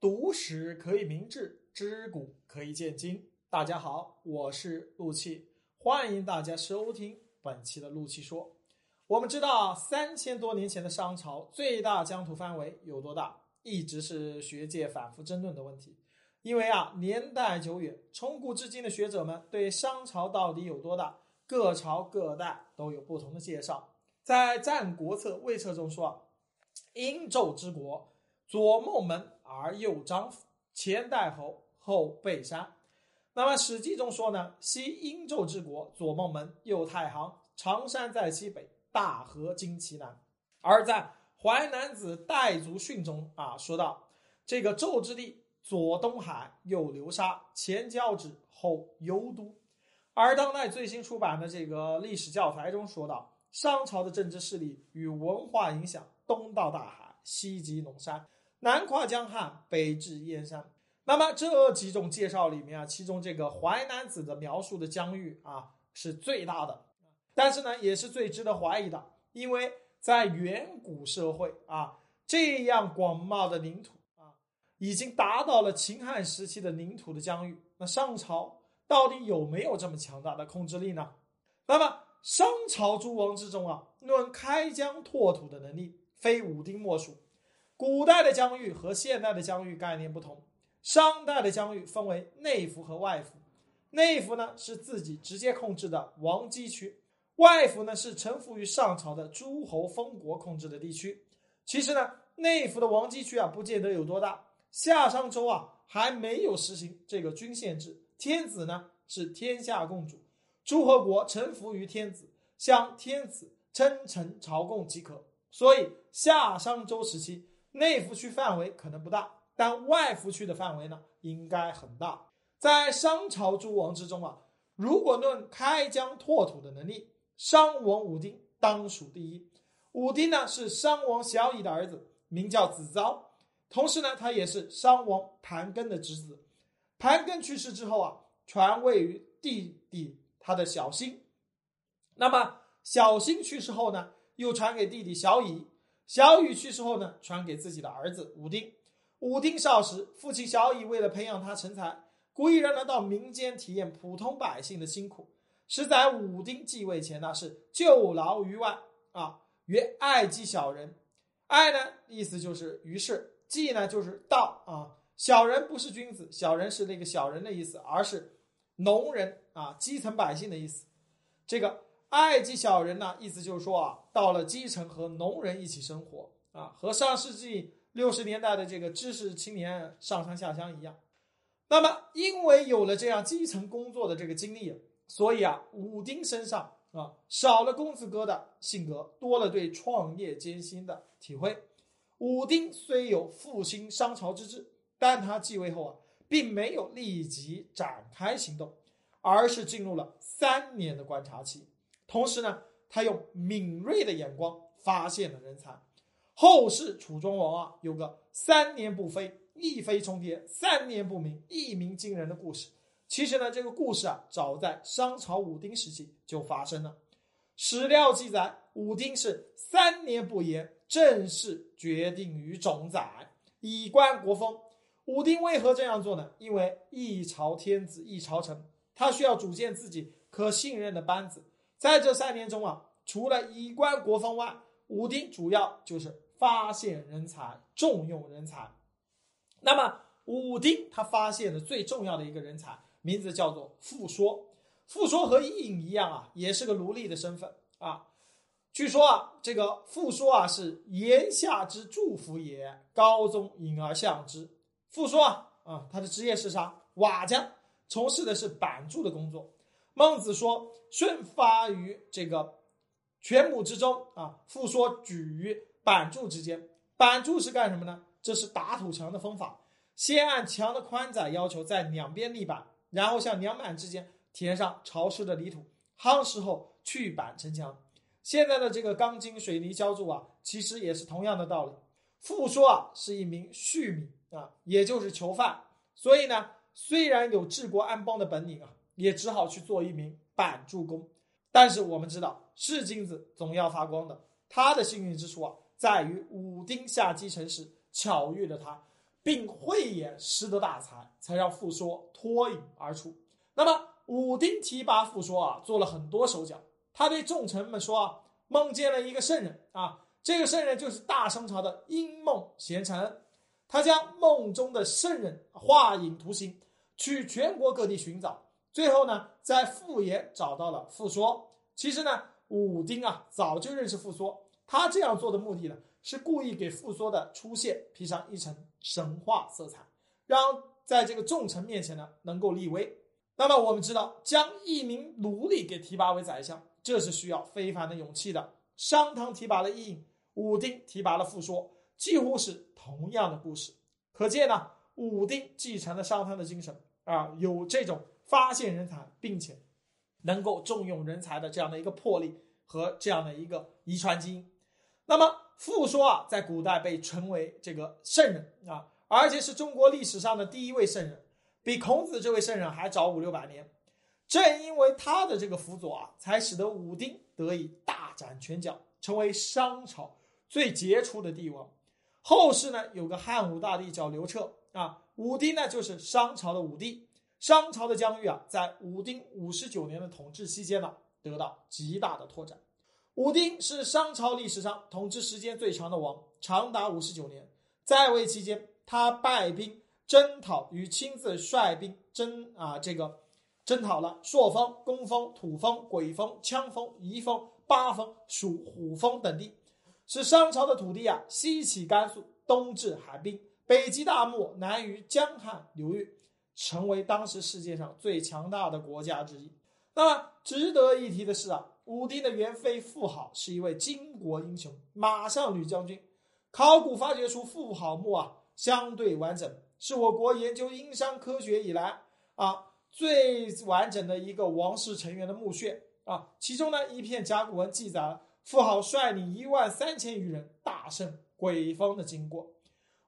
读史可以明志，知古可以鉴今。大家好，我是陆气，欢迎大家收听本期的陆气说。我们知道，三千多年前的商朝最大疆土范围有多大，一直是学界反复争论的问题。因为啊，年代久远，从古至今的学者们对商朝到底有多大，各朝各代都有不同的介绍。在《战国策·魏策》中说啊，殷纣之国。左孟门而右张府，前代侯，后备山。那么《史记》中说呢，西殷纣之国，左孟门，右太行，常山在西北，大河经其南。而在《淮南子·岱族训》中啊，说到这个纣之地，左东海，右流沙，前交趾，后幽都。而当代最新出版的这个历史教材中说到，商朝的政治势力与文化影响，东到大海，西及陇山。南跨江汉，北至燕山。那么这几种介绍里面啊，其中这个《淮南子》的描述的疆域啊是最大的，但是呢，也是最值得怀疑的，因为在远古社会啊，这样广袤的领土啊，已经达到了秦汉时期的领土的疆域。那商朝到底有没有这么强大的控制力呢？那么商朝诸王之中啊，论开疆拓土的能力，非武丁莫属。古代的疆域和现代的疆域概念不同，商代的疆域分为内服和外服，内服呢是自己直接控制的王畿区，外服呢是臣服于上朝的诸侯封国控制的地区。其实呢，内服的王畿区啊，不见得有多大。夏商周啊，还没有实行这个郡县制，天子呢是天下共主，诸侯国臣服于天子，向天子称臣朝贡即可。所以夏商周时期。内服区范围可能不大，但外服区的范围呢，应该很大。在商朝诸王之中啊，如果论开疆拓土的能力，商王武丁当属第一。武丁呢是商王小乙的儿子，名叫子昭，同时呢，他也是商王盘庚的侄子。盘庚去世之后啊，传位于弟弟他的小辛。那么小辛去世后呢，又传给弟弟小乙。小乙去世后呢，传给自己的儿子武丁。武丁少时，父亲小乙为了培养他成才，故意让他到民间体验普通百姓的辛苦。实在武丁继位前呢，是救劳于外啊，曰爱积小人。爱呢，意思就是于是；济呢，就是道啊。小人不是君子，小人是那个小人的意思，而是农人啊，基层百姓的意思。这个。爱及小人呢，意思就是说啊，到了基层和农人一起生活啊，和上世纪六十年代的这个知识青年上山下乡一样。那么，因为有了这样基层工作的这个经历，所以啊，武丁身上啊少了公子哥的性格，多了对创业艰辛的体会。武丁虽有复兴商朝之志，但他继位后啊，并没有立即展开行动，而是进入了三年的观察期。同时呢，他用敏锐的眼光发现了人才。后世楚庄王啊，有个三年不飞，一飞冲天；三年不鸣，一鸣惊人的故事。其实呢，这个故事啊，早在商朝武丁时期就发生了。史料记载，武丁是三年不言，正式决定于冢宰，以观国风。武丁为何这样做呢？因为一朝天子一朝臣，他需要组建自己可信任的班子。在这三年中啊，除了以观国风外，武丁主要就是发现人才、重用人才。那么，武丁他发现的最重要的一个人才，名字叫做傅说。傅说和伊尹一样啊，也是个奴隶的身份啊。据说啊，这个傅说啊是言下之祝福也，高宗引而向之。傅说啊啊，他的职业是啥？瓦匠，从事的是板筑的工作。孟子说：“舜发于这个泉母之中啊，复说举于板柱之间。板柱是干什么呢？这是打土墙的方法。先按墙的宽窄要求在两边立板，然后向两板之间填上潮湿的泥土，夯实后去板成墙。现在的这个钢筋水泥浇筑啊，其实也是同样的道理。复说啊，是一名蓄民啊，也就是囚犯。所以呢，虽然有治国安邦的本领啊。”也只好去做一名板筑工，但是我们知道，是金子总要发光的。他的幸运之处啊，在于武丁下基层时巧遇了他，并慧眼识得大才，才让傅说脱颖而出。那么武丁提拔傅说啊，做了很多手脚。他对众臣们说啊，梦见了一个圣人啊，这个圣人就是大商朝的殷梦贤臣。他将梦中的圣人画影图形，去全国各地寻找，最后呢，在傅爷找到了傅说。其实呢，武丁啊早就认识傅说，他这样做的目的呢，是故意给傅说的出现披上一层神话色彩，让在这个众臣面前呢能够立威。那么我们知道，将一名奴隶给提拔为宰相，这是需要非凡的勇气的。商汤提拔了伊尹，武丁提拔了傅说。几乎是同样的故事，可见呢，武丁继承了商汤的精神啊，有这种发现人才并且能够重用人才的这样的一个魄力和这样的一个遗传基因。那么傅说啊，在古代被称为这个圣人啊，而且是中国历史上的第一位圣人，比孔子这位圣人还早五六百年。正因为他的这个辅佐啊，才使得武丁得以大展拳脚，成为商朝最杰出的帝王。后世呢，有个汉武大帝叫刘彻啊，武丁呢就是商朝的武帝。商朝的疆域啊，在武丁五十九年的统治期间呢，得到极大的拓展。武丁是商朝历史上统治时间最长的王，长达五十九年。在位期间，他败兵征讨与亲自率兵征啊，这个征讨了朔风、公方、土方、鬼方、羌方、夷方、八方、属虎方等地。使商朝的土地啊，西起甘肃，东至海滨，北及大漠，南于江汉流域，成为当时世界上最强大的国家之一。那么值得一提的是啊，武丁的元妃妇好是一位巾帼英雄，马上女将军。考古发掘出妇好墓啊，相对完整，是我国研究殷商科学以来啊最完整的一个王室成员的墓穴啊。其中呢，一片甲骨文记载了。妇好率领一万三千余人大胜鬼方的经过，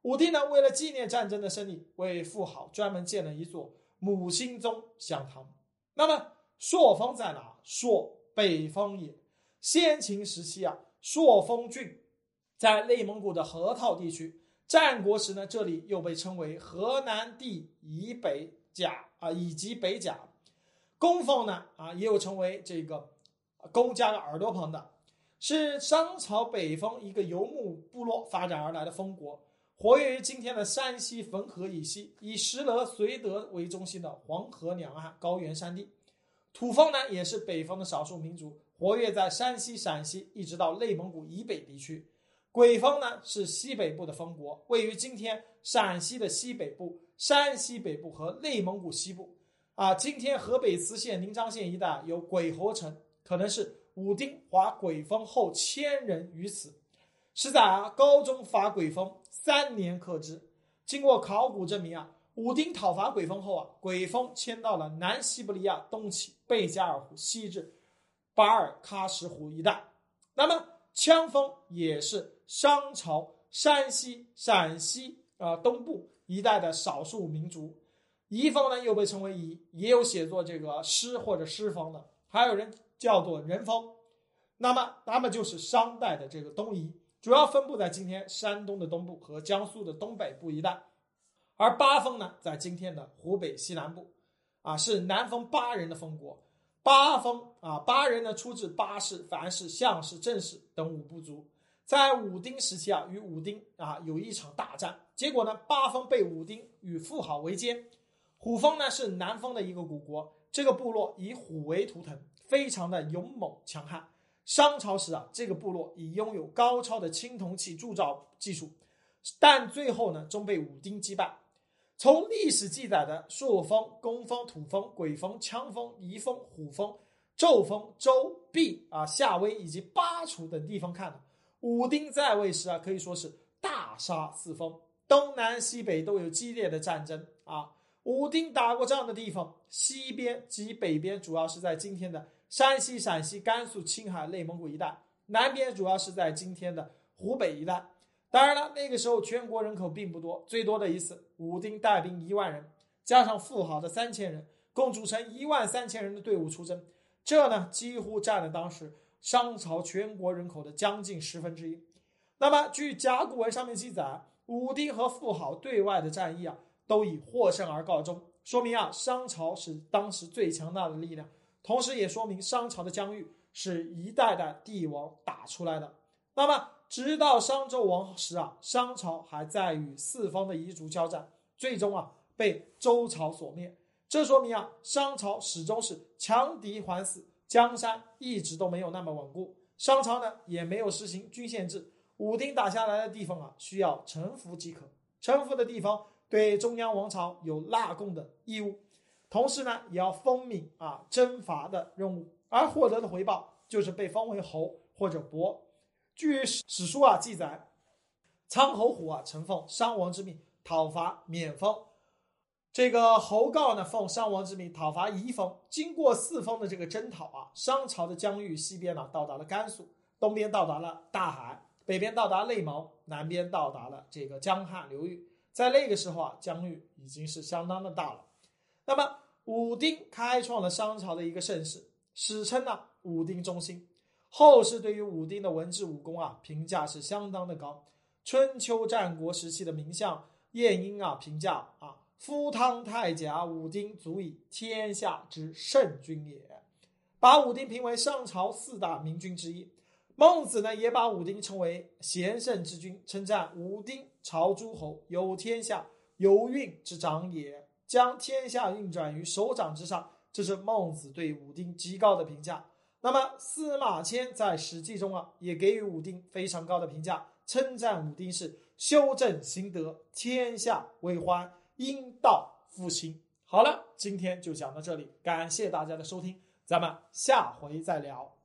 武帝呢为了纪念战争的胜利，为富豪专门建了一座母亲宗香堂。那么朔风在哪？朔北方也。先秦时期啊，朔风郡在内蒙古的河套地区。战国时呢，这里又被称为河南地以北甲啊，以及北甲。公封呢啊，也有称为这个公家的耳朵旁的。是商朝北方一个游牧部落发展而来的封国，活跃于今天的山西汾河以西，以石勒、绥德为中心的黄河两岸高原山地。土方呢，也是北方的少数民族，活跃在山西、陕西一直到内蒙古以北地区。鬼封呢，是西北部的封国，位于今天陕西的西北部、山西北部和内蒙古西部。啊，今天河北磁县临漳县一带有鬼侯城，可能是。武丁伐鬼封后迁人于此，是在啊高宗伐鬼封三年克之。经过考古证明啊，武丁讨伐鬼封后啊，鬼封迁到了南西伯利亚东起贝加尔湖，西至巴尔喀什湖一带。那么羌风也是商朝山西、陕西啊东部一带的少数民族。夷风呢又被称为夷，也有写作这个师或者师风的，还有人。叫做人风，那么他们就是商代的这个东夷，主要分布在今天山东的东部和江苏的东北部一带，而八封呢，在今天的湖北西南部，啊，是南封八人的封国。八封啊，八人呢出自八氏、樊氏、项氏、郑氏等五部族，在武丁时期啊，与武丁啊有一场大战，结果呢，八封被武丁与妇好围歼。虎封呢是南方的一个古国，这个部落以虎为图腾。非常的勇猛强悍。商朝时啊，这个部落已拥有高超的青铜器铸造技术，但最后呢，终被武丁击败。从历史记载的朔风、公风、土风、鬼风、羌风、夷风、虎风、纣风、周、毕啊、夏威以及巴楚等地方看呢，武丁在位时啊，可以说是大杀四方，东南西北都有激烈的战争啊。武丁打过仗的地方，西边及北边主要是在今天的。山西、陕西、甘肃、青海、内蒙古一带，南边主要是在今天的湖北一带。当然了，那个时候全国人口并不多，最多的一次，武丁带兵一万人，加上富豪的三千人，共组成一万三千人的队伍出征。这呢，几乎占了当时商朝全国人口的将近十分之一。那么，据甲骨文上面记载，武丁和妇好对外的战役啊，都以获胜而告终，说明啊，商朝是当时最强大的力量，同时也说明商朝的疆域是一代代帝王打出来的。那么，直到商纣王时啊，商朝还在与四方的彝族交战，最终啊，被周朝所灭。这说明啊，商朝始终是强敌环伺，江山一直都没有那么稳固。商朝呢，也没有实行郡县制。武丁打下来的地方啊，需要臣服即可。臣服的地方对中央王朝有纳贡的义务，同时呢，也要封命啊征伐的任务，而获得的回报就是被封为侯或者伯。据史书啊记载，苍侯虎啊曾奉商王之命讨伐免封，这个侯告呢奉商王之命讨伐夷封。经过四方的这个征讨啊，商朝的疆域西边呢到达了甘肃，东边到达了大海。北边到达内蒙，南边到达了这个江汉流域，在那个时候啊，疆域已经是相当的大了。那么武丁开创了商朝的一个盛世，史称呢武丁中兴。后世对于武丁的文治武功啊评价是相当的高。春秋战国时期的名相晏婴啊评价啊，夫汤太甲武丁足以天下之圣君也，把武丁评为上朝四大明君之一。孟子呢，也把武丁称为贤圣之君，称赞武丁朝诸侯，有天下有运之长也，将天下运转于手掌之上。这是孟子对武丁极高的评价。那么司马迁在《史记》中啊，也给予武丁非常高的评价，称赞武丁是修正行德，天下为欢，因道复兴。好了，今天就讲到这里，感谢大家的收听，咱们下回再聊。